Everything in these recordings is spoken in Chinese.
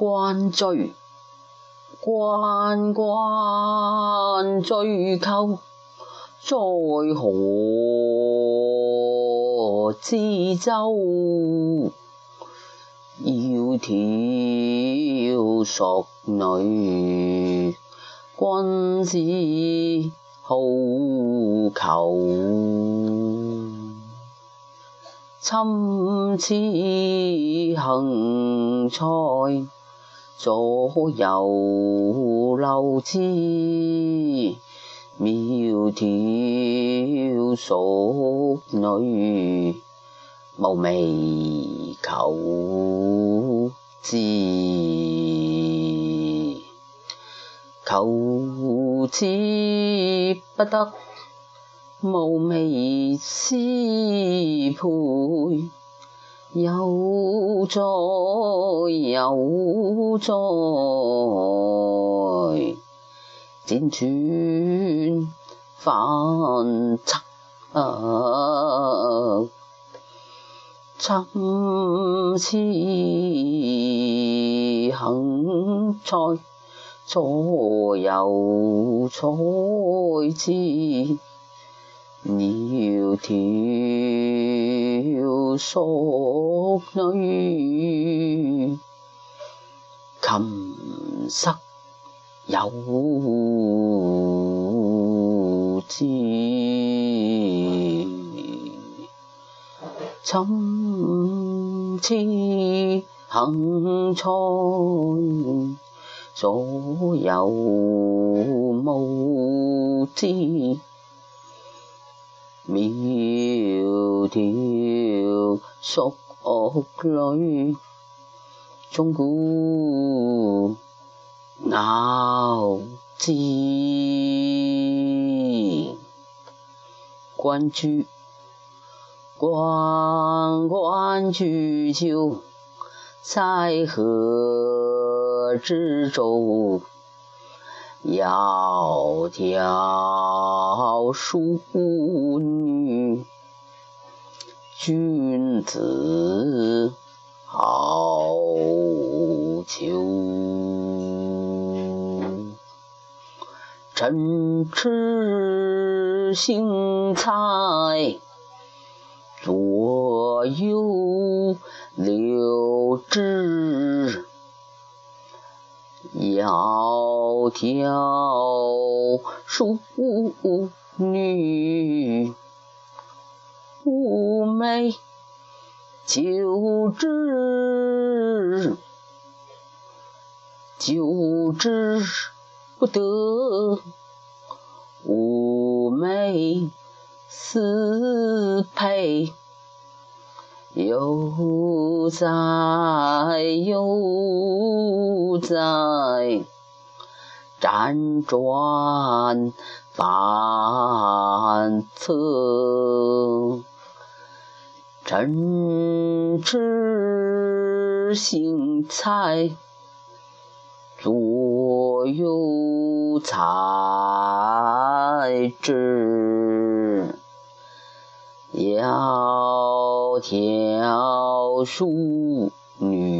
关雎，关关雎鸠，在河之洲。窈窕淑女，君子好逑。参差荇菜。左右流之，窈窕淑女，寤寐求之。求之不得，寤寐思配。有在，有在，辗转反侧，参差荇菜，左右采之。窈窕淑女，琴瑟友之。参差荇菜，左右芼之。渺渺朔旅，钟鼓咬之。关雎，关关雎鸠，在河之洲。窈窕淑女，君子好逑。参差荇菜，左右流之。摇。窈窕淑女，寤寐求之。求之不得，寤寐思佩。悠哉悠哉。辗转反侧，参差荇菜，左右采之。窈窕淑女。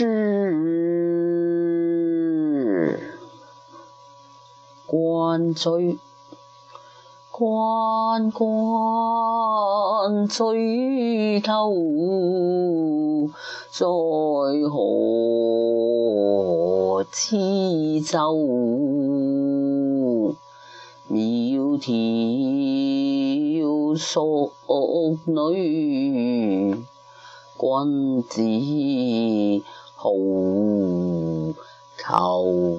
知关雎，关关雎鸠，在河之洲。窈窕淑女，君子。求求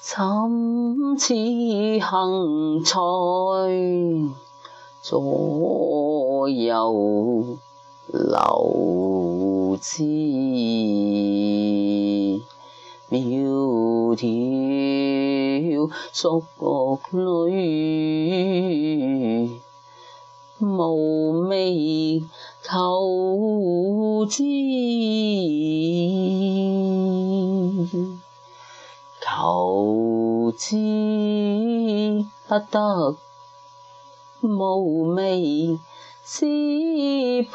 怎似幸菜左右流之窈窕淑女。不得无味支配，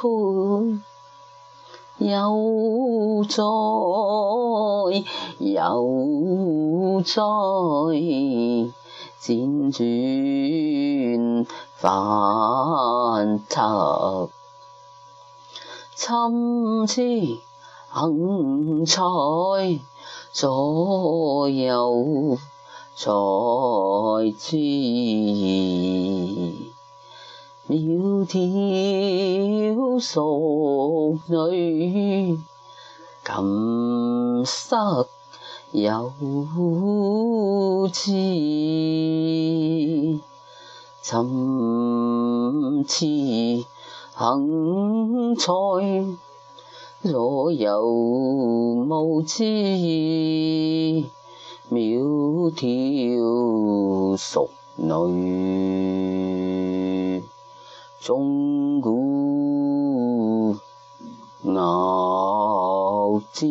又再又再辗转反侧，参差幸猜左右。才知窈窕淑女，琴瑟友之；琴瑟，行采，若有无之。窈窕淑女，钟鼓闹之。